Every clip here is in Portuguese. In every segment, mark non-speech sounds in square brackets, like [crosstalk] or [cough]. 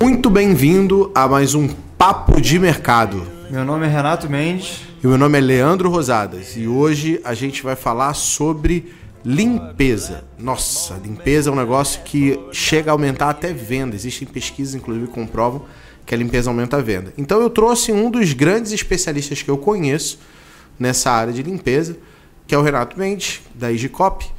Muito bem-vindo a mais um Papo de Mercado. Meu nome é Renato Mendes. E meu nome é Leandro Rosadas. E hoje a gente vai falar sobre limpeza. Nossa, limpeza é um negócio que chega a aumentar até venda. Existem pesquisas, inclusive, que comprovam que a limpeza aumenta a venda. Então eu trouxe um dos grandes especialistas que eu conheço nessa área de limpeza, que é o Renato Mendes, da Igicop.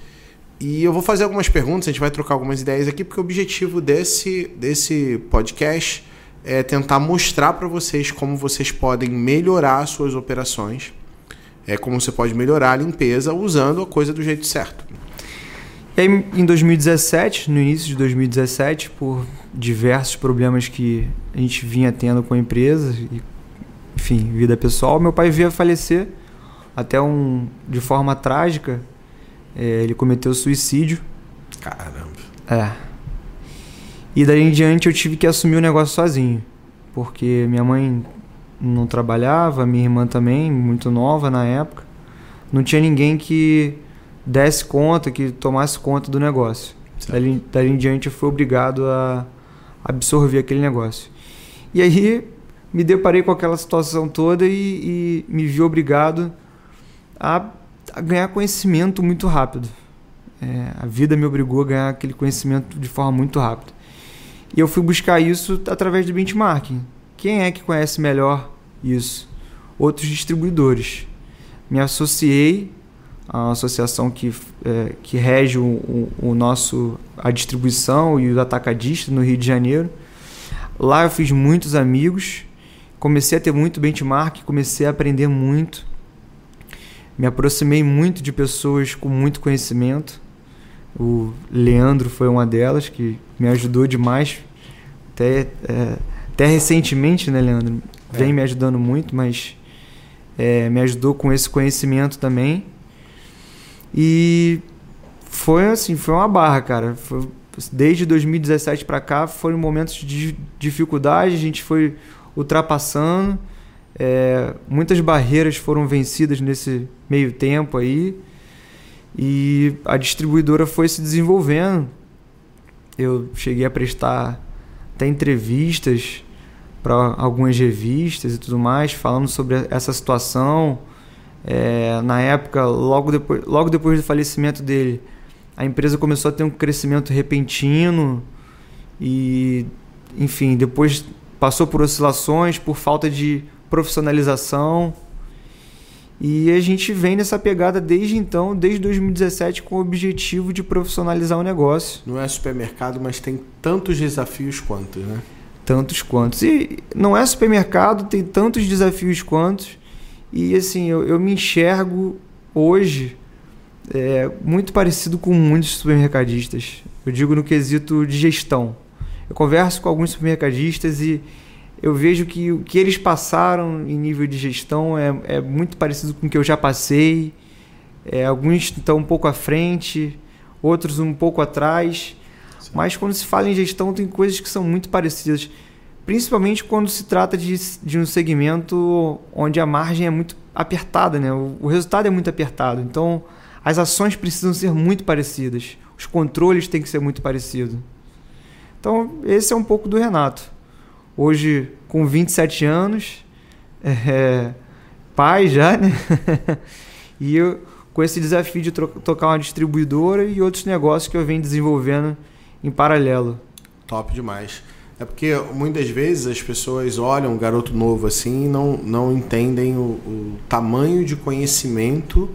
E eu vou fazer algumas perguntas, a gente vai trocar algumas ideias aqui, porque o objetivo desse, desse podcast é tentar mostrar para vocês como vocês podem melhorar suas operações, é como você pode melhorar a limpeza usando a coisa do jeito certo. E aí, em 2017, no início de 2017, por diversos problemas que a gente vinha tendo com a empresa, e, enfim, vida pessoal, meu pai veio a falecer, até um de forma trágica. É, ele cometeu suicídio. Caramba. É. E daí em diante eu tive que assumir o negócio sozinho, porque minha mãe não trabalhava, minha irmã também, muito nova na época. Não tinha ninguém que desse conta, que tomasse conta do negócio. Dali, dali em diante eu fui obrigado a absorver aquele negócio. E aí me deparei com aquela situação toda e, e me vi obrigado a, a, ganhar conhecimento muito rápido. É, a vida me obrigou a ganhar aquele conhecimento de forma muito rápida. E eu fui buscar isso através do benchmarking. Quem é que conhece melhor isso? Outros distribuidores. Me associei a associação que, é, que rege o, o, o, nosso a distribuição e o atacadista no Rio de Janeiro. Lá eu fiz muitos amigos, comecei a ter muito benchmark, comecei a aprender muito. Me aproximei muito de pessoas com muito conhecimento. O Leandro foi uma delas que me ajudou demais. Até, é, até recentemente, né, Leandro? Vem é. me ajudando muito, mas é, me ajudou com esse conhecimento também. E foi assim, foi uma barra, cara. Foi, desde 2017 para cá foram momentos de dificuldade, a gente foi ultrapassando. É, muitas barreiras foram vencidas nesse meio tempo aí e a distribuidora foi se desenvolvendo. Eu cheguei a prestar até entrevistas para algumas revistas e tudo mais, falando sobre essa situação. É, na época, logo depois, logo depois do falecimento dele, a empresa começou a ter um crescimento repentino e, enfim, depois passou por oscilações, por falta de profissionalização. E a gente vem nessa pegada desde então, desde 2017, com o objetivo de profissionalizar o negócio. Não é supermercado, mas tem tantos desafios quantos, né? Tantos quantos. E não é supermercado, tem tantos desafios quantos. E assim, eu, eu me enxergo hoje é, muito parecido com muitos supermercadistas. Eu digo no quesito de gestão. Eu converso com alguns supermercadistas e eu vejo que o que eles passaram em nível de gestão é, é muito parecido com o que eu já passei. É, alguns estão um pouco à frente, outros um pouco atrás. Sim. Mas quando se fala em gestão, tem coisas que são muito parecidas. Principalmente quando se trata de, de um segmento onde a margem é muito apertada, né? o, o resultado é muito apertado. Então, as ações precisam ser muito parecidas. Os controles têm que ser muito parecidos. Então, esse é um pouco do Renato hoje com 27 anos, [laughs] é, pai já, né? [laughs] e eu, com esse desafio de tocar uma distribuidora e outros negócios que eu venho desenvolvendo em paralelo. Top demais. É porque muitas vezes as pessoas olham um garoto novo assim e não, não entendem o, o tamanho de conhecimento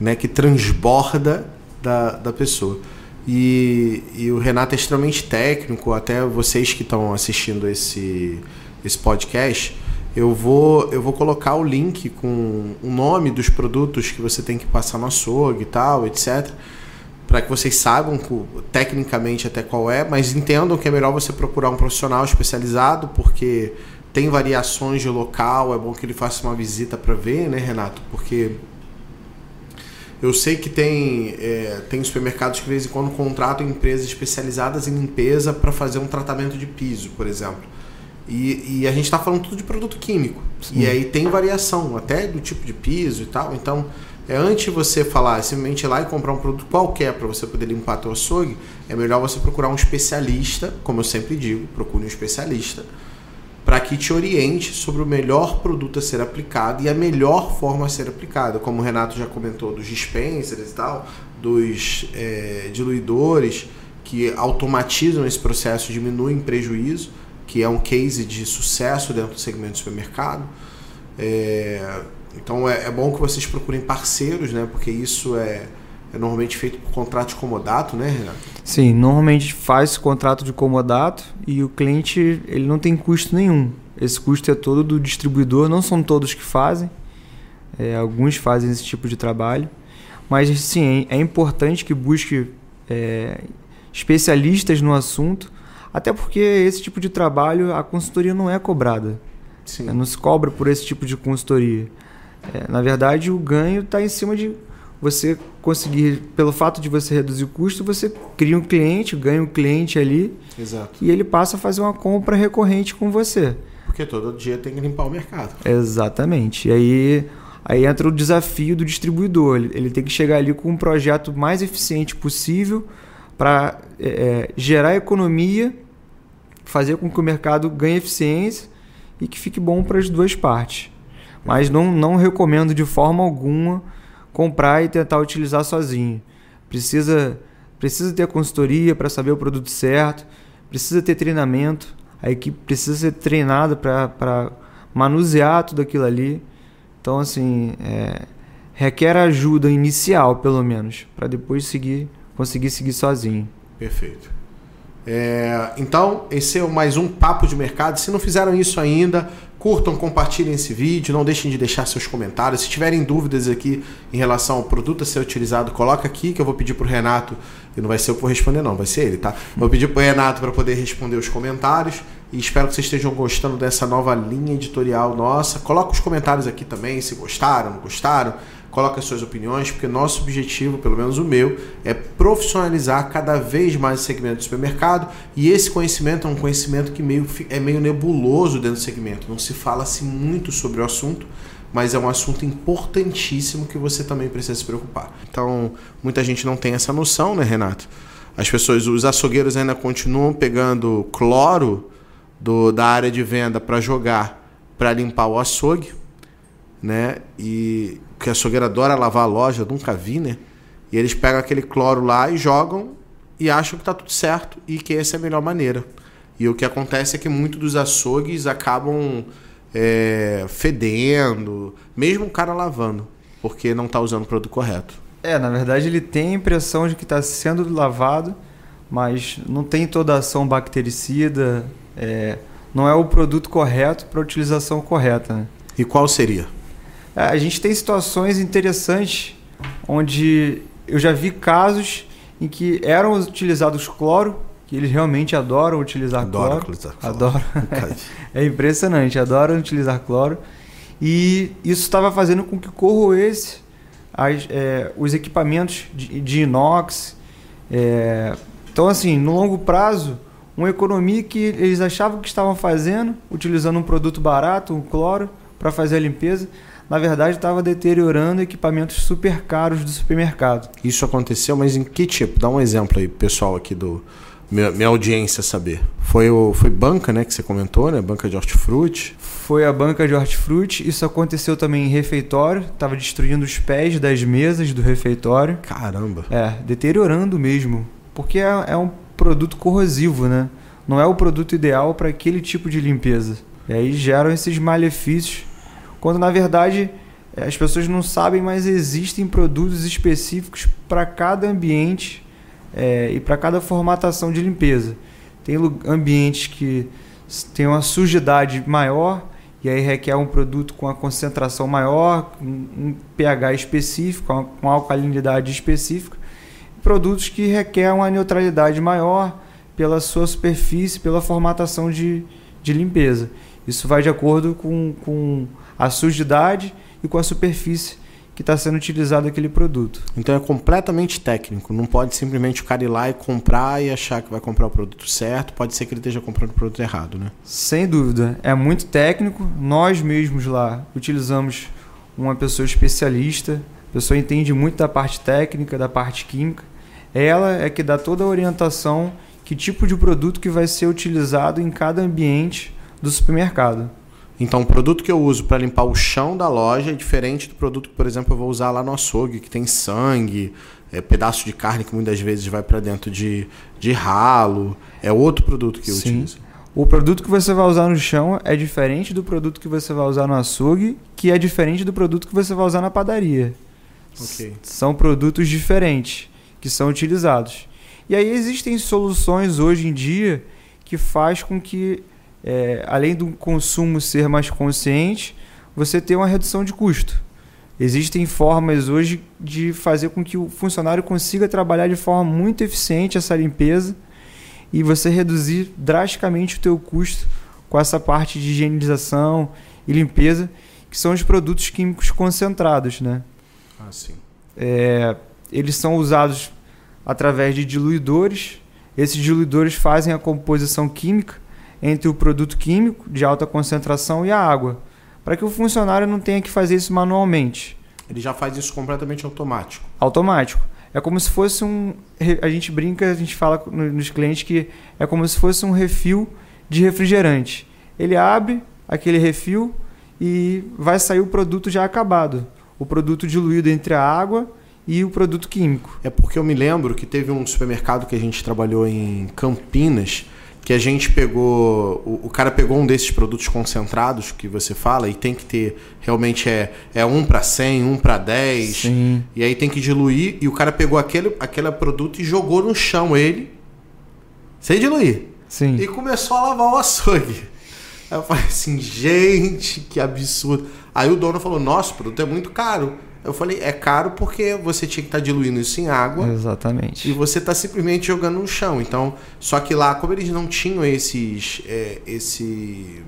né, que transborda da, da pessoa. E, e o Renato é extremamente técnico, até vocês que estão assistindo esse, esse podcast, eu vou, eu vou colocar o link com o nome dos produtos que você tem que passar no açougue e tal, etc. Para que vocês saibam tecnicamente até qual é, mas entendam que é melhor você procurar um profissional especializado, porque tem variações de local, é bom que ele faça uma visita para ver, né, Renato? Porque eu sei que tem, é, tem supermercados que de vez em quando contratam empresas especializadas em limpeza para fazer um tratamento de piso, por exemplo. E, e a gente está falando tudo de produto químico. Sim. E aí tem variação, até do tipo de piso e tal. Então, é antes de você falar, simplesmente ir lá e comprar um produto qualquer para você poder limpar teu açougue, é melhor você procurar um especialista, como eu sempre digo, procure um especialista, para que te oriente sobre o melhor produto a ser aplicado e a melhor forma a ser aplicada. Como o Renato já comentou, dos dispensers e tal, dos é, diluidores que automatizam esse processo, diminuem prejuízo, que é um case de sucesso dentro do segmento do supermercado. É, então é, é, bom que vocês procurem parceiros, né? Porque isso é, é normalmente feito por contrato de comodato, né, Renato? Sim, normalmente faz contrato de comodato e o cliente ele não tem custo nenhum. Esse custo é todo do distribuidor, não são todos que fazem. É, alguns fazem esse tipo de trabalho. Mas sim, é, é importante que busque é, especialistas no assunto, até porque esse tipo de trabalho a consultoria não é cobrada. Sim. Não se cobra por esse tipo de consultoria. É, na verdade, o ganho está em cima de você conseguir, pelo fato de você reduzir o custo, você cria um cliente, ganha um cliente ali Exato. e ele passa a fazer uma compra recorrente com você. Porque todo dia tem que limpar o mercado. Exatamente. E aí, aí entra o desafio do distribuidor. Ele, ele tem que chegar ali com um projeto mais eficiente possível para é, é, gerar economia, fazer com que o mercado ganhe eficiência e que fique bom para as duas partes. Mas não, não recomendo de forma alguma comprar e tentar utilizar sozinho. Precisa, precisa ter consultoria para saber o produto certo, precisa ter treinamento, a equipe precisa ser treinada para manusear tudo aquilo ali. Então, assim, é, requer ajuda inicial, pelo menos, para depois seguir, conseguir seguir sozinho. Perfeito. É, então, esse é mais um papo de mercado. Se não fizeram isso ainda, Curtam, compartilhem esse vídeo, não deixem de deixar seus comentários. Se tiverem dúvidas aqui em relação ao produto a ser utilizado, coloca aqui que eu vou pedir para o Renato, e não vai ser eu que vou responder não, vai ser ele, tá? Vou pedir para o Renato para poder responder os comentários e espero que vocês estejam gostando dessa nova linha editorial nossa. Coloca os comentários aqui também, se gostaram, não gostaram coloque as suas opiniões, porque nosso objetivo, pelo menos o meu, é profissionalizar cada vez mais o segmento do supermercado e esse conhecimento é um conhecimento que meio, é meio nebuloso dentro do segmento. Não se fala-se muito sobre o assunto, mas é um assunto importantíssimo que você também precisa se preocupar. Então, muita gente não tem essa noção, né, Renato? As pessoas, os açougueiros ainda continuam pegando cloro do, da área de venda para jogar, para limpar o açougue, né? E que a açougueira adora lavar a loja, eu nunca vi, né? E eles pegam aquele cloro lá e jogam e acham que tá tudo certo e que essa é a melhor maneira. E o que acontece é que muitos dos açougues acabam é, fedendo, mesmo o cara lavando, porque não está usando o produto correto. É, na verdade ele tem a impressão de que está sendo lavado, mas não tem toda a ação bactericida, é, não é o produto correto para utilização correta. Né? E qual seria? É, a gente tem situações interessantes onde eu já vi casos em que eram utilizados cloro, que eles realmente adoram utilizar Adoro cloro. Utilizar cloro. Adoram. [laughs] é impressionante, adoram utilizar cloro. E isso estava fazendo com que corroesse as, é, os equipamentos de, de inox. É, então, assim, no longo prazo, uma economia que eles achavam que estavam fazendo, utilizando um produto barato, um cloro, para fazer a limpeza, na verdade estava deteriorando equipamentos super caros do supermercado. Isso aconteceu, mas em que tipo? Dá um exemplo aí, pessoal aqui do minha, minha audiência saber. Foi o foi banca, né, que você comentou, né? Banca de hortifruti. Foi a banca de hortifruti. Isso aconteceu também em refeitório. Tava destruindo os pés das mesas do refeitório. Caramba. É, deteriorando mesmo, porque é, é um produto corrosivo, né? Não é o produto ideal para aquele tipo de limpeza. E aí geram esses malefícios quando na verdade as pessoas não sabem, mas existem produtos específicos para cada ambiente é, e para cada formatação de limpeza. Tem ambientes que têm uma sujidade maior e aí requer um produto com a concentração maior, um pH específico, com alcalinidade específica. Produtos que requerem uma neutralidade maior pela sua superfície, pela formatação de, de limpeza. Isso vai de acordo com, com a sujidade e com a superfície que está sendo utilizado aquele produto. Então é completamente técnico. Não pode simplesmente o cara ir lá e comprar e achar que vai comprar o produto certo. Pode ser que ele esteja comprando o produto errado, né? Sem dúvida. É muito técnico. Nós mesmos lá utilizamos uma pessoa especialista. A pessoa entende muito da parte técnica, da parte química. Ela é que dá toda a orientação que tipo de produto que vai ser utilizado em cada ambiente do supermercado. Então, o produto que eu uso para limpar o chão da loja é diferente do produto que, por exemplo, eu vou usar lá no açougue, que tem sangue, é, pedaço de carne que muitas vezes vai para dentro de, de ralo. É outro produto que eu Sim. utilizo. O produto que você vai usar no chão é diferente do produto que você vai usar no açougue, que é diferente do produto que você vai usar na padaria. Ok. São produtos diferentes que são utilizados. E aí existem soluções hoje em dia que faz com que, é, além do consumo ser mais consciente, você tenha uma redução de custo. Existem formas hoje de fazer com que o funcionário consiga trabalhar de forma muito eficiente essa limpeza e você reduzir drasticamente o teu custo com essa parte de higienização e limpeza, que são os produtos químicos concentrados, né? Ah, sim. É, eles são usados através de diluidores. Esses diluidores fazem a composição química entre o produto químico de alta concentração e a água, para que o funcionário não tenha que fazer isso manualmente. Ele já faz isso completamente automático. Automático. É como se fosse um. A gente brinca, a gente fala nos clientes que é como se fosse um refil de refrigerante. Ele abre aquele refil e vai sair o produto já acabado. O produto diluído entre a água e o produto químico. É porque eu me lembro que teve um supermercado que a gente trabalhou em Campinas que a gente pegou. O, o, cara pegou um desses produtos concentrados que você fala e tem que ter. Realmente é, é um para 100, um para 10. Sim. E aí tem que diluir. E o cara pegou aquele, aquele produto e jogou no chão ele. Sem diluir. Sim. E começou a lavar o açougue. Aí eu falei assim, gente, que absurdo. Aí o dono falou: nossa, o produto é muito caro. Eu falei, é caro porque você tinha que estar tá diluindo isso em água. Exatamente. E você está simplesmente jogando no chão. Então, só que lá, como eles não tinham esses. É, esse.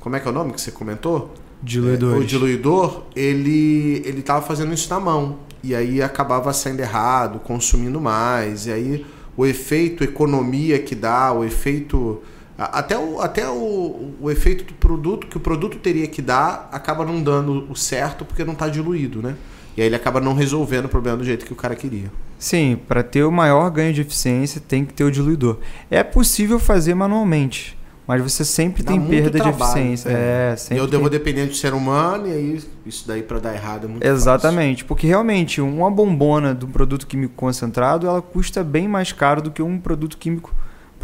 Como é que é o nome que você comentou? Diluidor. É, o diluidor, ele ele estava fazendo isso na mão. E aí acabava saindo errado, consumindo mais. E aí o efeito economia que dá, o efeito. Até, o, até o, o efeito do produto que o produto teria que dar acaba não dando o certo porque não está diluído, né? E aí ele acaba não resolvendo o problema do jeito que o cara queria. Sim, para ter o maior ganho de eficiência tem que ter o diluidor. É possível fazer manualmente, mas você sempre Dá tem perda trabalho, de eficiência. é. É, sempre eu tem- devo depender do ser humano e aí isso daí para dar errado é muito Exatamente, porque realmente uma bombona de um produto químico concentrado ela custa bem mais caro do que um produto químico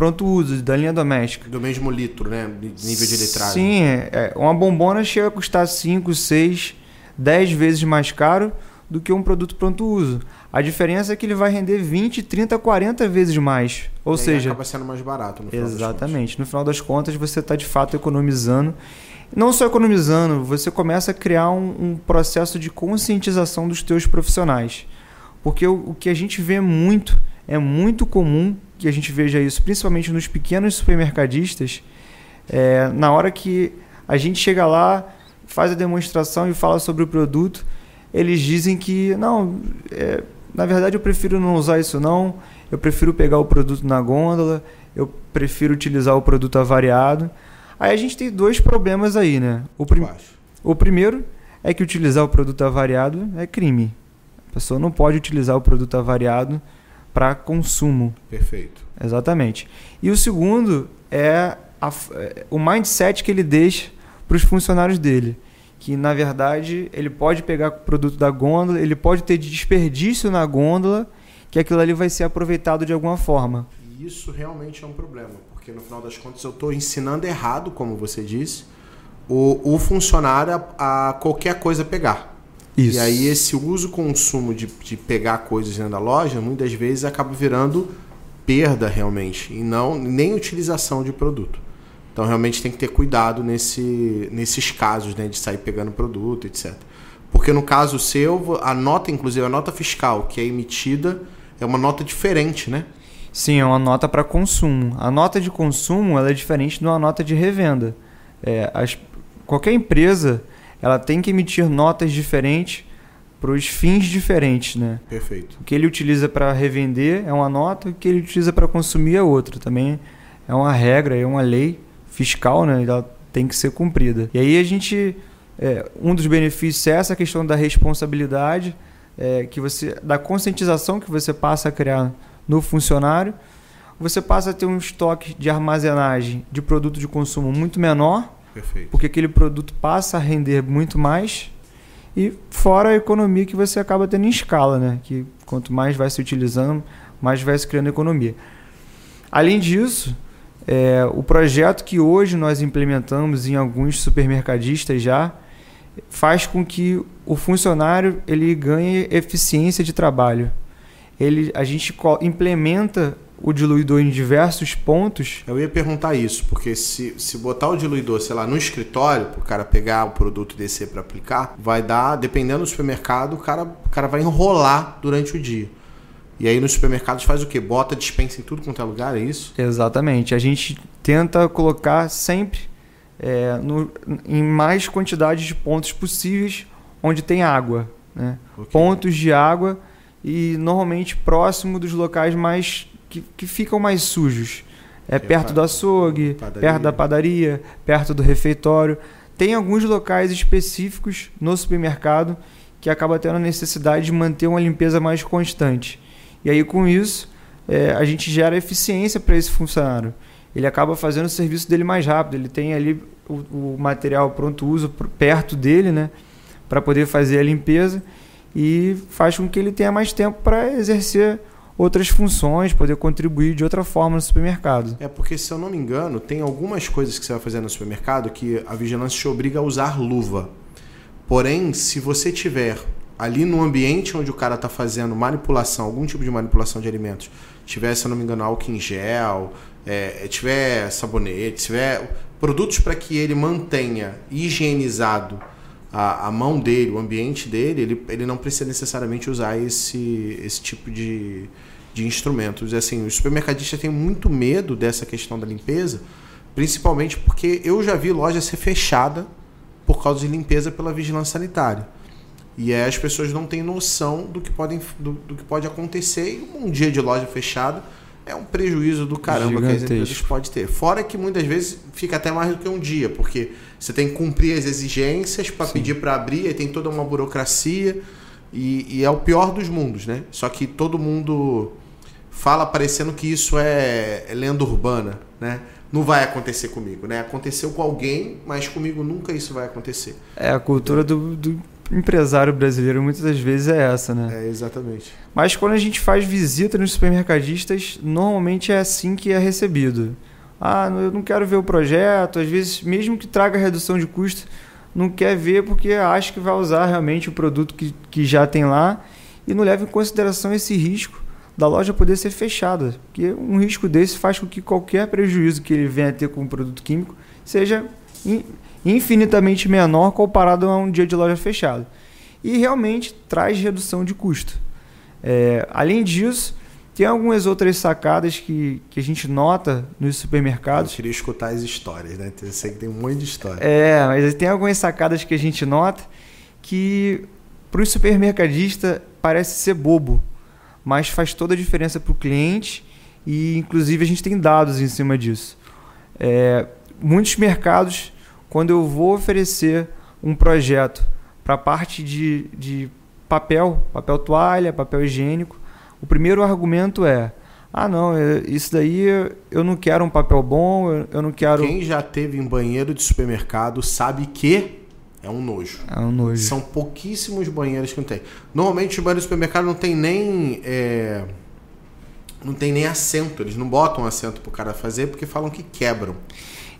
pronto uso da linha doméstica. Do mesmo litro, né? Nível de litragem. Sim, é, é, uma bombona chega a custar 5, 6, 10 vezes mais caro do que um produto pronto uso. A diferença é que ele vai render 20, 30, 40 vezes mais. Ou E seja, acaba sendo mais barato no final das Exatamente. No final das contas, você está de fato economizando. Não só economizando, você começa a criar um, um processo de conscientização dos teus profissionais. Porque o, o que a gente vê muito, é muito comum que a gente veja isso, principalmente nos pequenos supermercadistas, é, na hora que a gente chega lá, faz a demonstração e fala sobre o produto, eles dizem que, não, é, na verdade eu prefiro não usar isso não, eu prefiro pegar o produto na gôndola, eu prefiro utilizar o produto avariado. Aí a gente tem dois problemas aí, né? O, prim- o primeiro é que utilizar o produto avariado é crime. A pessoa não pode utilizar o produto avariado para consumo. Perfeito. Exatamente. E o segundo é, a é o mindset que ele deixa para os funcionários dele. Que, na verdade, ele pode pegar o produto da gôndola, ele pode ter desperdício na gôndola, que aquilo ali vai ser aproveitado de alguma forma. E isso realmente é um problema, porque no final das contas eu estou ensinando errado, como você disse, o, o funcionário a, a qualquer coisa pegar. E aí esse uso consumo de, de pegar coisas dentro da loja, muitas vezes acaba virando perda realmente, e não nem utilização de produto. Então realmente tem que ter cuidado nesse, nesses casos, né, de sair pegando produto, etc. Porque no caso seu, a nota, inclusive a nota fiscal que é emitida, é uma nota diferente, né? Sim, é uma nota para consumo. A nota de consumo ela é diferente de uma nota de revenda. É, as- qualquer empresa ela tem que emitir notas diferentes para os fins diferentes, né? Perfeito. O que ele utiliza para revender é uma nota, o que ele utiliza para consumir é outra. Também é uma regra, é uma lei fiscal, né? Ela tem que ser cumprida. E aí a gente é, um dos benefícios é essa questão da responsabilidade, é, que você, da conscientização que você passa a criar no funcionário. Você passa a ter um estoque de armazenagem de produto de consumo muito menor, Perfeito. porque aquele produto passa a render muito mais. E fora a economia que você acaba tendo em escala, né? Que quanto mais vai se utilizando, mais vai se criando economia. Além disso, é, o projeto que hoje nós implementamos em alguns supermercadistas já faz com que o funcionário ele ganhe eficiência de trabalho. Ele, a gente implementa o diluidor em diversos pontos. Eu ia perguntar isso, porque se, se botar o diluidor, sei lá, no escritório, para o cara pegar o produto e descer para aplicar, vai dar, dependendo do supermercado, o cara, o cara vai enrolar durante o dia. E aí nos supermercados faz o quê? Bota dispensa em tudo quanto é lugar, é isso? Exatamente. A gente tenta colocar sempre é, no, em mais quantidade de pontos possíveis onde tem água. Né? Okay. Pontos de água e normalmente próximo dos locais mais que, que ficam mais sujos. É que perto é do açougue, padaria. perto da padaria, perto do refeitório. Tem alguns locais específicos no supermercado que acaba tendo a necessidade de manter uma limpeza mais constante. E aí, com isso, é, a gente gera eficiência para esse funcionário ele acaba fazendo o serviço dele mais rápido. Ele tem ali o, o material pronto uso perto dele, né, para poder fazer a limpeza e faz com que ele tenha mais tempo para exercer outras funções, poder contribuir de outra forma no supermercado. É porque, se eu não me engano, tem algumas coisas que você vai fazer no supermercado que a vigilância te obriga a usar luva. Porém, se você tiver ali no ambiente onde o cara está fazendo manipulação, algum tipo de manipulação de alimentos, tiver, se eu não me engano, álcool em gel, é, tiver sabonete, tiver produtos para que ele mantenha higienizado a, a, mão dele, o ambiente dele, ele, ele não precisa necessariamente usar esse, esse tipo de, de instrumentos. Assim, os supermercadistas têm muito medo dessa questão da limpeza, principalmente porque eu já vi loja ser fechada por causa de limpeza pela vigilância sanitária. E aí as pessoas não têm noção do que, podem, do, do que pode acontecer e um dia de loja fechada é um prejuízo do caramba Gigantesco. que as empresas podem ter. Fora que muitas vezes fica até mais do que um dia, porque você tem que cumprir as exigências para pedir para abrir, aí tem toda uma burocracia e, e, é o pior dos mundos, né? Só que todo mundo fala parecendo que isso é, é lenda urbana, né? Não vai acontecer comigo, né? Aconteceu com alguém, mas comigo nunca isso vai acontecer. É a cultura do, do empresário brasileiro muitas das vezes é essa, né? É, exatamente. Mas quando a gente faz visita nos supermercadistas, normalmente é assim que é recebido. Ah, eu não quero ver o projeto, às vezes, mesmo que traga redução de custo, não quer ver porque acha que vai usar realmente o produto que, que já tem lá e não leva em consideração esse risco da loja poder ser fechada. Porque um risco desse faz com que qualquer prejuízo que ele venha a ter com o produto químico seja infinitamente menor comparado a um dia de loja fechada. E realmente traz redução de custo. É, além disso, tem algumas outras sacadas que, que a gente nota nos supermercados. Eu queria escutar as histórias, né? Eu sei que tem um monte de história. É, mas tem algumas sacadas que a gente nota que para o supermercadista parece ser bobo, mas faz toda a diferença para o cliente e inclusive a gente tem dados em cima disso. É, muitos mercados quando eu vou oferecer um projeto para a parte de, de papel, papel toalha, papel higiênico, o primeiro argumento é: ah, não, é, isso daí eu não quero um papel bom, eu não quero. Quem já teve em banheiro de supermercado sabe que é um nojo. É um nojo. São pouquíssimos banheiros que não tem. Normalmente o banheiro de supermercado não tem nem. É... Não tem nem assento, eles não botam assento pro cara fazer porque falam que quebram.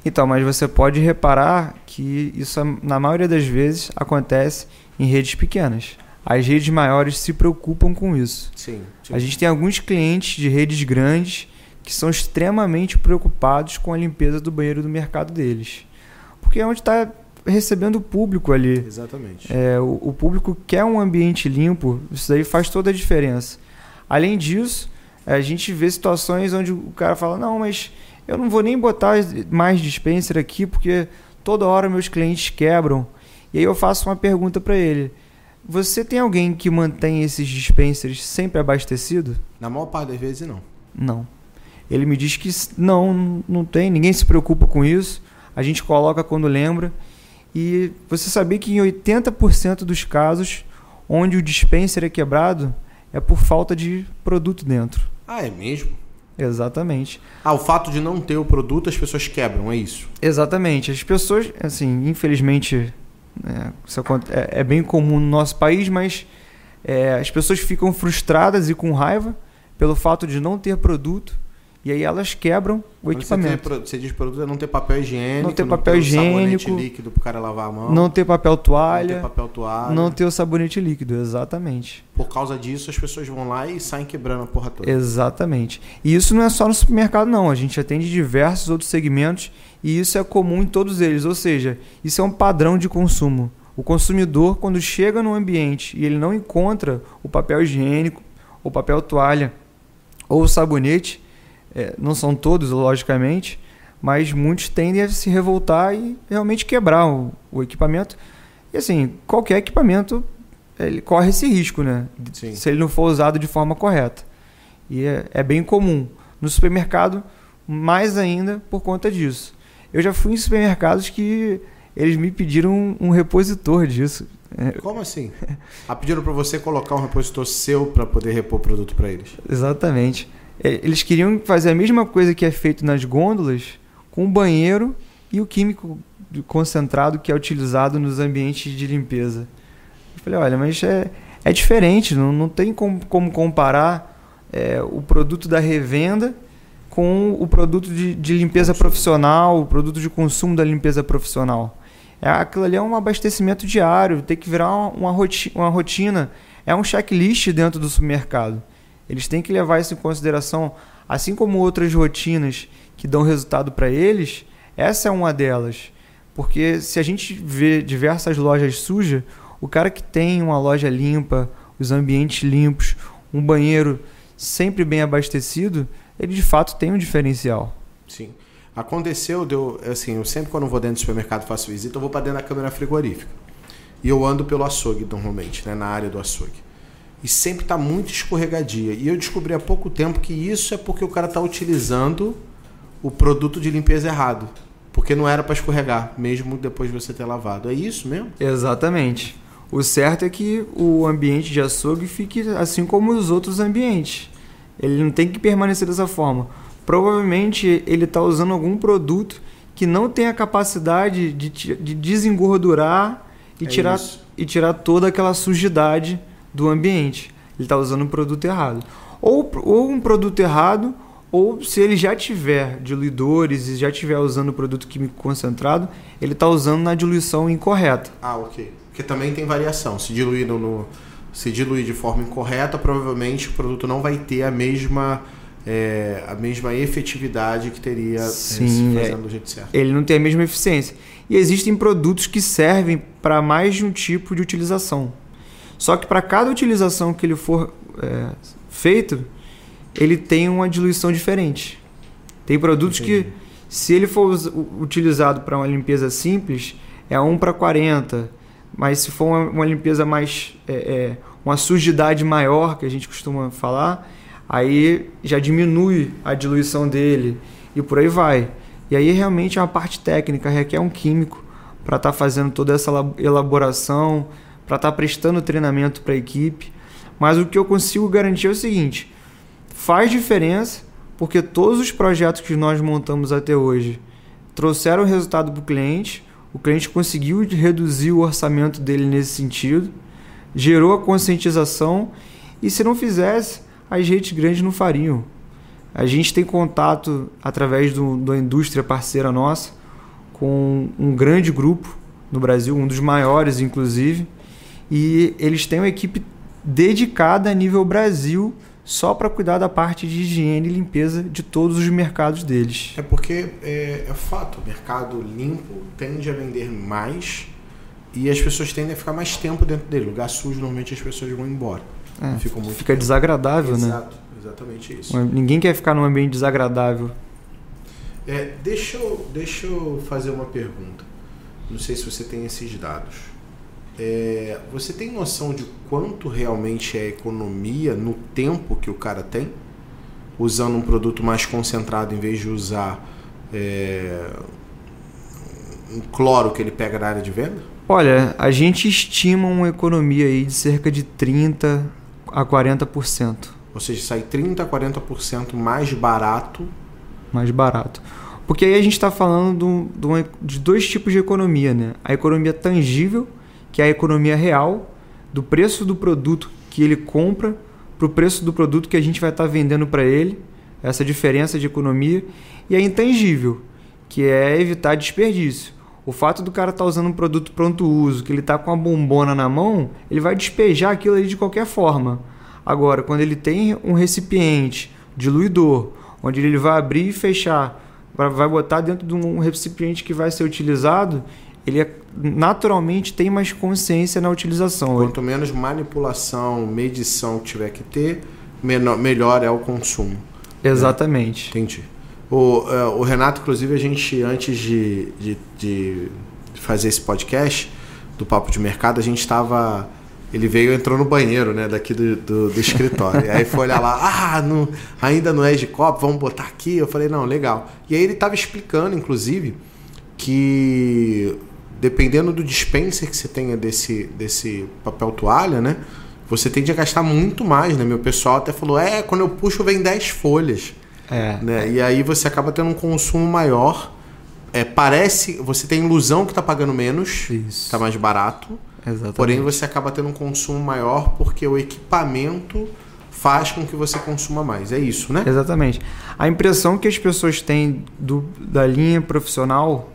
Então, mas você pode reparar que isso, na maioria das vezes, acontece em redes pequenas. As redes maiores se preocupam com isso. Sim, sim. A gente tem alguns clientes de redes grandes que são extremamente preocupados com a limpeza do banheiro do mercado deles. Porque é onde está recebendo o público ali. Exatamente. É, o, o, público quer um ambiente limpo, isso daí faz toda a diferença. Além disso, a gente vê situações onde o cara fala: não, mas eu não vou nem botar mais dispenser aqui porque toda hora meus clientes quebram. E aí eu faço uma pergunta para ele. Você tem alguém que mantém esses dispensers sempre abastecido? Na maior parte das vezes não. Não. Ele me diz que não, não tem, ninguém se preocupa com isso. A gente coloca quando lembra. E você sabia que em 80% dos casos onde o dispenser é quebrado é por falta de produto dentro. Ah, é mesmo? Exatamente. Ah, o fato de não ter o produto, as pessoas quebram, é isso? Exatamente. As pessoas, assim, infelizmente, é, isso é, é bem comum no nosso país, mas é, as pessoas ficam frustradas e com raiva pelo fato de não ter produto e aí elas quebram o equipamento. Você, tem, você diz produto é não ter papel higiênico, não ter papel não ter higiênico, líquido para o cara lavar a mão, não ter papel toalha, não ter papel toalha, não ter o sabonete líquido, exatamente. Por causa disso as pessoas vão lá e saem quebrando a porra toda. Exatamente. E isso não é só no supermercado não, a gente atende diversos outros segmentos e isso é comum em todos eles, ou seja, isso é um padrão de consumo. O consumidor quando chega no ambiente e ele não encontra o papel higiênico, o papel toalha ou o sabonete, é, não são todos, logicamente, mas muitos tendem a se revoltar e realmente quebrar o, o equipamento. E assim, qualquer equipamento ele corre esse risco, né? Sim. Se ele não for usado de forma correta. E é, é, bem comum. No supermercado, mais ainda por conta disso. Eu já fui em supermercados que eles me pediram um, um repositor disso. É, Como assim? Ah, pediram para você colocar um repositor seu para poder repor produto para eles? Exatamente. É, eles queriam fazer a mesma coisa que é feito nas gôndolas com o banheiro e o químico concentrado que é utilizado nos ambientes de limpeza. Eu falei, olha, mas é, é diferente, não, não tem como, como comparar é, o produto da revenda com o produto de, de limpeza consumo. profissional, o produto de consumo da limpeza profissional. É, aquilo ali é um abastecimento diário, tem que virar uma, rotina, uma rotina, é um checklist dentro do supermercado. Eles têm que levar isso em consideração, assim como outras rotinas que dão resultado para eles, essa é uma delas. Porque se a gente vê diversas lojas sujas, o cara que tem uma loja limpa, os ambientes limpos, um banheiro sempre bem abastecido, ele de fato tem um diferencial. Sim. Aconteceu, deu, assim, eu sempre quando vou dentro do supermercado faço visita, eu vou para dentro da câmera frigorífica. E eu ando pelo açougue normalmente, né, na área do açougue e sempre está muito escorregadia. E eu descobri há pouco tempo que isso é porque o cara está utilizando o produto de limpeza errado. Porque não era para escorregar, mesmo depois de você ter lavado. É isso mesmo? Exatamente. O certo é que o ambiente de açougue fique assim como os outros ambientes. Ele não tem que permanecer dessa forma. Provavelmente ele está usando algum produto que não tem a capacidade de, de desengordurar e, é tirar, e tirar toda aquela sujidade do ambiente. Ele está usando um produto errado. Ou, ou um produto errado, ou se ele já tiver diluidores e já tiver usando o produto químico concentrado, ele está usando na diluição incorreta. Ah, ok. Porque também tem variação. Se diluir, no, se diluir de forma incorreta, provavelmente o produto não vai ter a mesma é, a mesma efetividade que teria Sim, é, fazendo é, do jeito certo. Ele não tem a mesma eficiência. E existem produtos que servem para mais de um tipo de utilização. Só que para cada utilização que ele for é, feito, ele tem uma diluição diferente. Tem produtos Entendi. que, se ele for utilizado para uma limpeza simples, é 1 para 40. Mas se for uma, uma limpeza mais. É, é, uma sujidade maior, que a gente costuma falar, aí já diminui a diluição dele e por aí vai. E aí realmente é uma parte técnica, requer um químico para estar tá fazendo toda essa elaboração para estar tá prestando treinamento para a equipe. Mas o que eu consigo garantir é o seguinte: faz diferença, porque todos os projetos que nós montamos até hoje trouxeram resultado para o cliente. O cliente conseguiu reduzir o orçamento dele nesse sentido, gerou a conscientização e se não fizesse, as redes grandes não fariam. A gente tem contato através do, da indústria parceira nossa com um grande grupo no Brasil, um dos maiores, inclusive, e eles têm uma equipe dedicada a nível Brasil só para cuidar da parte de higiene e limpeza de todos os mercados deles. É porque é, é fato, o mercado limpo tende a vender mais e as pessoas tendem a ficar mais tempo dentro dele. Lugar sujo, normalmente as pessoas vão embora. É, fica tempo. desagradável, Exato, né? Exato, exatamente isso. Ninguém quer ficar num ambiente desagradável. É, deixa, eu, deixa eu fazer uma pergunta. Não sei se você tem esses dados. É, você tem noção de quanto realmente é economia no tempo que o cara tem? Usando um produto mais concentrado em vez de usar é, um cloro que ele pega na área de venda? Olha, a gente estima uma economia aí de cerca de 30 a 40%. Ou seja, sai 30 a 40% mais barato. Mais barato. Porque aí a gente está falando de, de dois tipos de economia, né? A economia tangível, que é a economia real, do preço do produto que ele compra para o preço do produto que a gente vai estar tá vendendo para ele, essa diferença de economia, e a intangível, que é evitar desperdício. O fato do cara estar tá usando um produto pronto uso, que ele está com a bombona na mão, ele vai despejar aquilo ali de qualquer forma. Agora, quando ele tem um recipiente diluidor, onde ele vai abrir e fechar, vai botar dentro de um recipiente que vai ser utilizado, ele é, naturalmente tem mais consciência na utilização. Quanto menos manipulação, medição tiver que ter, menor, melhor é o consumo. Exatamente. Né? Entendi. O, uh, o Renato, inclusive, a gente, antes de, de, de fazer esse podcast do Papo de Mercado, a gente estava ele veio entrou no banheiro, né, daqui do, do, do escritório. e [laughs] aí foi olhar lá, ah, não, ainda não é de copo, vamos botar aqui. Eu falei, não, legal. E aí ele estava explicando, inclusive, que dependendo do dispenser que você tenha desse, desse papel toalha, né, você tende a gastar muito mais, né? Meu pessoal até falou, é, quando eu puxo vem 10 folhas. É. Né? E aí você acaba tendo um consumo maior. É, parece, você tem ilusão que está pagando menos, está mais barato. Exatamente. Porém, você acaba tendo um consumo maior porque o equipamento faz com que você consuma mais. É isso, né? Exatamente. A impressão que as pessoas têm do, da linha profissional,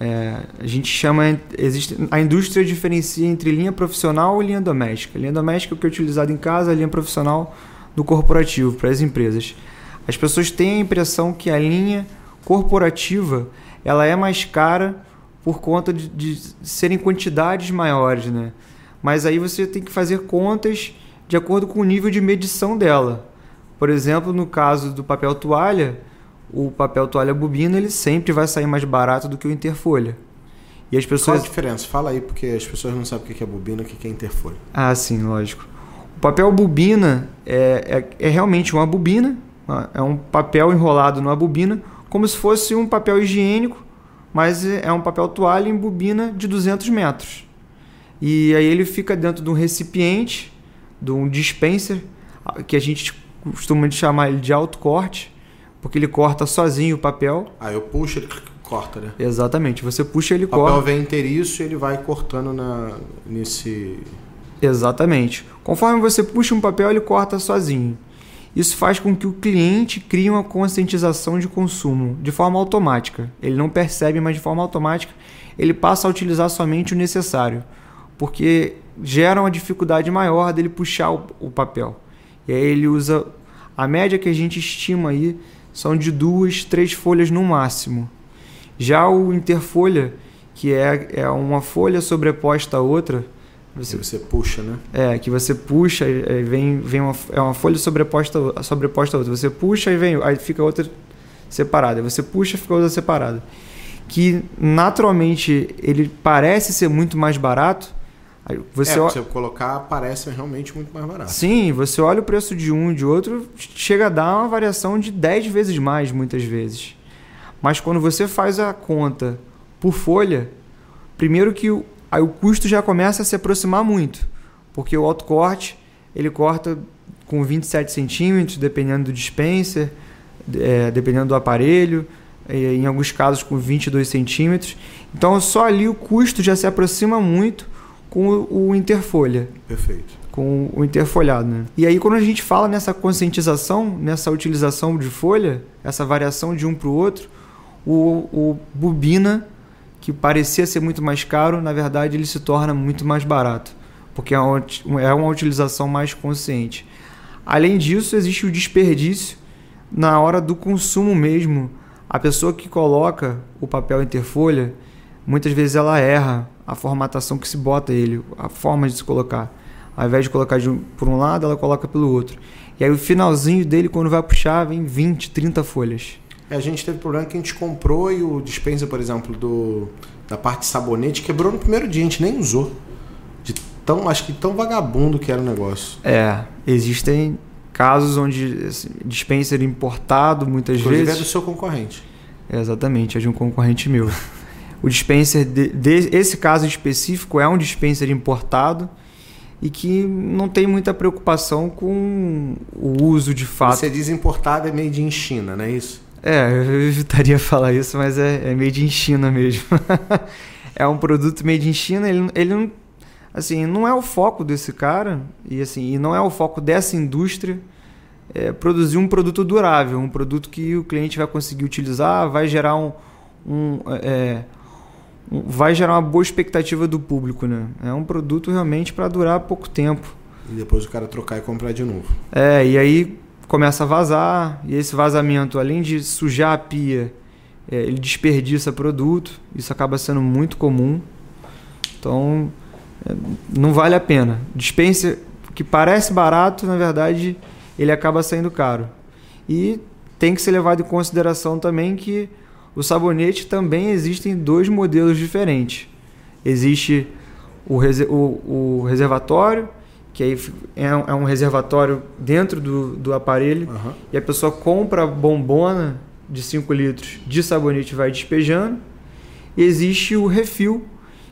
é, a gente chama. Existe, a indústria diferencia entre linha profissional e linha doméstica. Linha doméstica é o que é utilizado em casa, a linha profissional no corporativo, para as empresas. As pessoas têm a impressão que a linha corporativa ela é mais cara por conta de, de serem quantidades maiores, né? Mas aí você tem que fazer contas de acordo com o nível de medição dela. Por exemplo, no caso do papel toalha, o papel toalha bobina ele sempre vai sair mais barato do que o interfolha. E as pessoas... Qual a diferença? Fala aí, porque as pessoas não sabem o que é bobina e o que é interfolha. Ah, sim, lógico. O papel bobina é, é, é realmente uma bobina, é um papel enrolado numa bobina, como se fosse um papel higiênico, mas é um papel toalha em bobina de 200 metros. E aí ele fica dentro de um recipiente, de um dispenser, que a gente costuma chamar ele de alto corte, porque ele corta sozinho o papel. Ah, eu puxo, ele corta, né? Exatamente, você puxa ele corta. O papel vem inteiriço e ele vai cortando na, nesse... Exatamente. Conforme você puxa um papel, ele corta sozinho. Isso faz com que o cliente crie uma conscientização de consumo de forma automática. Ele não percebe, mas de forma automática ele passa a utilizar somente o necessário, porque gera uma dificuldade maior dele puxar o, o papel. E aí ele usa a média que a gente estima aí são de duas, três folhas no máximo. Já o interfolha, que é, é uma folha sobreposta a outra, você, você puxa, né? É, que você puxa e vem, vem uma, é uma folha sobreposta, sobreposta a outra. Você puxa e vem, aí fica outra separada. Você puxa fica outra separada. Que naturalmente ele parece ser muito mais barato. Você, é, você colocar parece realmente muito mais barato. Sim, você olha o preço de um e de outro, chega a dar uma variação de 10 vezes mais, muitas vezes. Mas quando você faz a conta por folha, primeiro que aí o custo já começa a se aproximar muito, porque o autocorte ele corta com 27 centímetros, dependendo do dispenser, é, dependendo do aparelho, em alguns casos com 22 centímetros. Então só ali o custo já se aproxima muito com o, o interfolha. Perfeito. Com o interfolhado, né? E aí quando a gente fala nessa conscientização, nessa utilização de folha, essa variação de um para o outro, o bobina que parecia ser muito mais caro, na verdade ele se torna muito mais barato, porque é uma, é uma utilização mais consciente. Além disso, existe o desperdício na hora do consumo mesmo. A pessoa que coloca o papel interfolha, muitas vezes ela erra a formatação que se bota ele, a forma de se colocar. Ao invés de colocar de um, por um lado, ela coloca pelo outro. E aí o finalzinho dele, quando vai puxar, vem 20, 30 folhas. É, a gente teve problema que a gente comprou e o dispenser, por exemplo, do, da parte de sabonete quebrou no primeiro dia, a gente nem usou. De tão, acho que tão vagabundo que era o negócio. É, existem casos onde assim, dispenser importado muitas Inclusive vezes. é do seu concorrente. É, exatamente, é de um concorrente meu. [laughs] o dispenser de, de, esse caso específico é um dispenser importado e que não tem muita preocupação com o uso de fato. Você diz importado é made in China, não é isso? É, eu evitaria [laughs] falar isso, mas é, é made in China mesmo. [laughs] é um produto made in China, ele, ele não, assim, não é o foco desse cara e assim, e não é o foco dessa indústria é, produzir um produto durável, um produto que o cliente vai conseguir utilizar, vai gerar um, um é, vai gerar uma boa expectativa do público, né? É um produto realmente para durar pouco tempo. E depois o cara trocar e comprar de novo. É, e aí começa a vazar, e esse vazamento, além de sujar a pia, é, ele desperdiça produto, isso acaba sendo muito comum. Então, é, não vale a pena. Dispensa que parece barato, na verdade, ele acaba saindo caro. E tem que ser levado em consideração também que o sabonete também existem dois modelos diferentes. Existe o, o, o reservatório, que aí é, é, um reservatório dentro do, do aparelho, uhum. e a pessoa compra a bombona de 5 litros de sabonete e vai despejando. E existe o refil,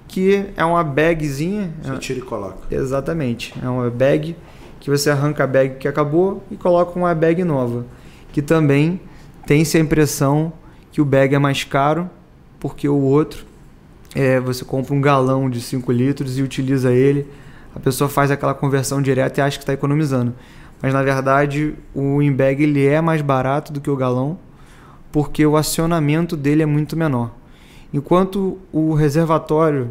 que é uma bagzinha. Você é, tira e coloca. Exatamente. É uma bag que você arranca a bag que acabou e coloca uma bag nova. Que também tem-se a impressão que o bag é mais caro, porque o outro é, você compra um galão de 5 litros e utiliza ele. A pessoa faz aquela conversão direta e acha que está economizando. Mas na verdade o in-bag ele é mais barato do que o galão, porque o acionamento dele é muito menor. Enquanto o reservatório.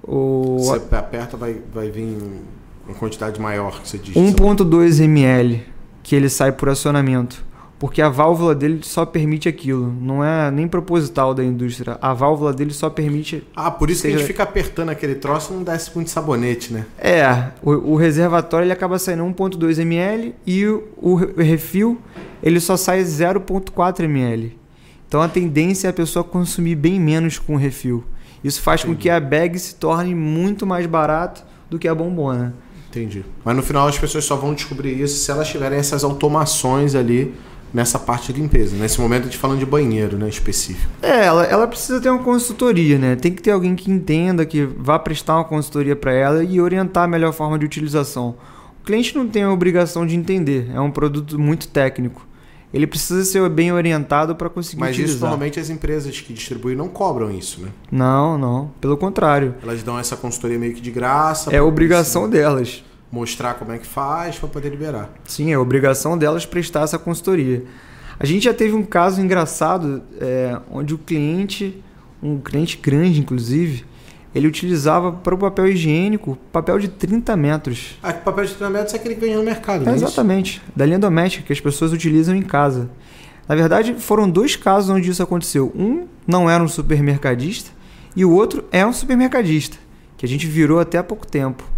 O... Você aperta, vai, vai vir uma quantidade maior que você diz. 1,2 ml que ele sai por acionamento porque a válvula dele só permite aquilo. Não é nem proposital da indústria. A válvula dele só permite. Ah, por isso seja... que a gente fica apertando aquele troço e não desce muito sabonete, né? É, o, o reservatório ele acaba saindo 1,2 ml e o, o refil ele só sai 0,4 ml. Então a tendência é a pessoa consumir bem menos com o refil. Isso faz Entendi. com que a bag se torne muito mais barato do que a bombona. Entendi. Mas no final as pessoas só vão descobrir isso se elas tiverem essas automações ali nessa parte de limpeza. Nesse momento a gente falando de banheiro, né, específico. É, ela, ela precisa ter uma consultoria, né? Tem que ter alguém que entenda, que vá prestar uma consultoria para ela e orientar a melhor forma de utilização. O cliente não tem a obrigação de entender, é um produto muito técnico. Ele precisa ser bem orientado para conseguir Mas utilizar. isso normalmente as empresas que distribuem não cobram isso, né? Não, não. Pelo contrário. Elas dão essa consultoria meio que de graça. É obrigação delas mostrar como é que faz para poder liberar. Sim, é obrigação delas prestar essa consultoria. A gente já teve um caso engraçado é, onde o cliente, um cliente grande inclusive, ele utilizava para o papel higiênico papel de 30 metros. Ah, papel de 30 metros é aquele que vem no mercado, é, Exatamente, isso? da linha doméstica que as pessoas utilizam em casa. Na verdade, foram dois casos onde isso aconteceu. Um não era um supermercadista e o outro é um supermercadista, que a gente virou até há pouco tempo.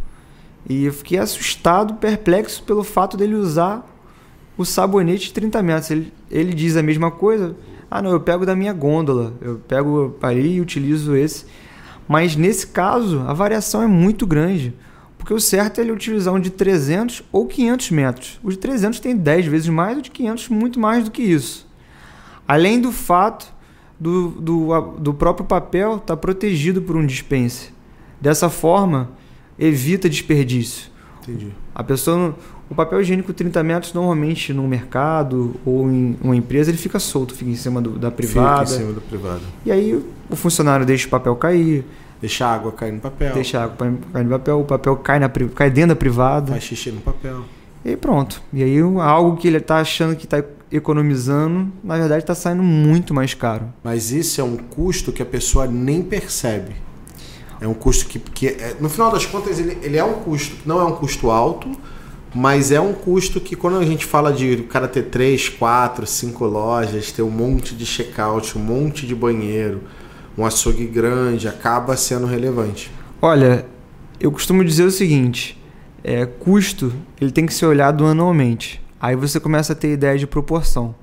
E eu fiquei assustado, perplexo pelo fato dele usar o sabonete de 30 metros. Ele, ele diz a mesma coisa. Ah, não, eu pego da minha gôndola. Eu pego ali e utilizo esse. Mas nesse caso, a variação é muito grande. Porque o certo é ele utilizar um de 300 ou 500 metros. O de 300 tem 10 vezes mais, o de 500 muito mais do que isso. Além do fato do, do, do próprio papel estar tá protegido por um dispenser. Dessa forma, evita desperdício. Entendi. A pessoa, o papel higiênico 30 metros normalmente no mercado ou em uma empresa ele fica solto, fica em cima do, da privada. Fica em cima da privada. E aí o funcionário deixa o papel cair. Deixa a água cair no papel. Deixa a água cair no papel, o papel cai, na, cai dentro da privada. Faz xixi no papel. E aí pronto. E aí algo que ele está achando que está economizando, na verdade está saindo muito mais caro. Mas isso é um custo que a pessoa nem percebe. É um custo que, que é, no final das contas, ele, ele é um custo, não é um custo alto, mas é um custo que quando a gente fala de o cara ter 3, 4, 5 lojas, ter um monte de checkout, um monte de banheiro, um açougue grande, acaba sendo relevante. Olha, eu costumo dizer o seguinte, é, custo ele tem que ser olhado anualmente. Aí você começa a ter ideia de proporção.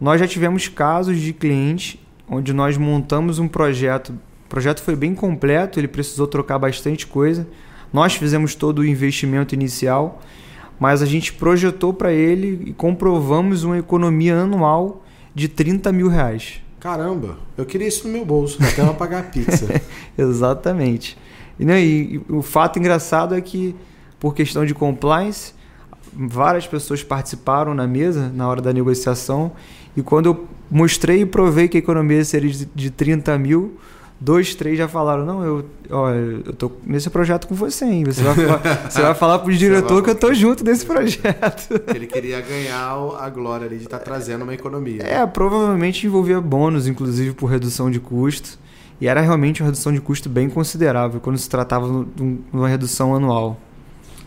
Nós já tivemos casos de clientes onde nós montamos um projeto o projeto foi bem completo, ele precisou trocar bastante coisa. Nós fizemos todo o investimento inicial, mas a gente projetou para ele e comprovamos uma economia anual de 30 mil reais. Caramba, eu queria isso no meu bolso, até pra pagar a pizza. [laughs] Exatamente. E, né, e, o fato engraçado é que, por questão de compliance, várias pessoas participaram na mesa na hora da negociação. E quando eu mostrei e provei que a economia seria de, de 30 mil, dois, três já falaram: Não, eu, ó, eu tô nesse projeto com você, hein? Você vai falar, [laughs] você vai falar pro diretor que eu tô junto nesse projeto. Ele queria ganhar a glória ali de estar tá trazendo uma economia. É, provavelmente envolvia bônus, inclusive por redução de custo. E era realmente uma redução de custo bem considerável quando se tratava de uma redução anual.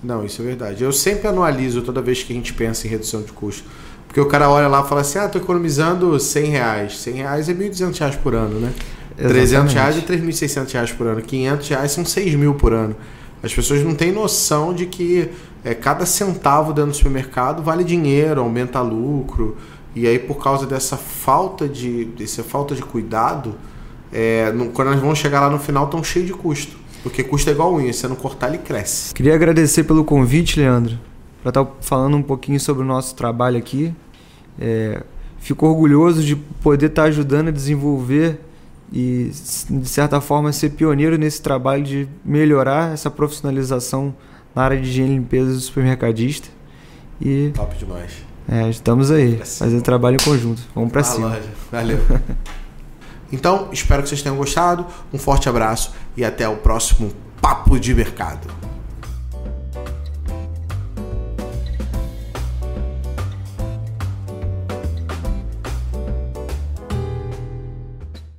Não, isso é verdade. Eu sempre anualizo toda vez que a gente pensa em redução de custo. Porque o cara olha lá e fala assim: ah, tô economizando 100 reais. 100 reais é 1.200 reais por ano, né? Exatamente. 300 reais é 3.600 reais por ano. 500 reais são 6 mil por ano. As pessoas não têm noção de que é, cada centavo dentro do supermercado vale dinheiro, aumenta lucro. E aí, por causa dessa falta de, dessa falta de cuidado, é, no, quando nós vamos chegar lá no final, estão cheios de custo. Porque custa igual unha, se você não cortar, ele cresce. Queria agradecer pelo convite, Leandro, para estar tá falando um pouquinho sobre o nosso trabalho aqui. É, fico orgulhoso de poder estar tá ajudando a desenvolver e, de certa forma, ser pioneiro nesse trabalho de melhorar essa profissionalização na área de higiene e limpeza do supermercadista. E, Top demais. É, estamos aí, fazendo trabalho em conjunto. Vamos para cima. Loja. Valeu. [laughs] Então, espero que vocês tenham gostado. Um forte abraço e até o próximo Papo de Mercado.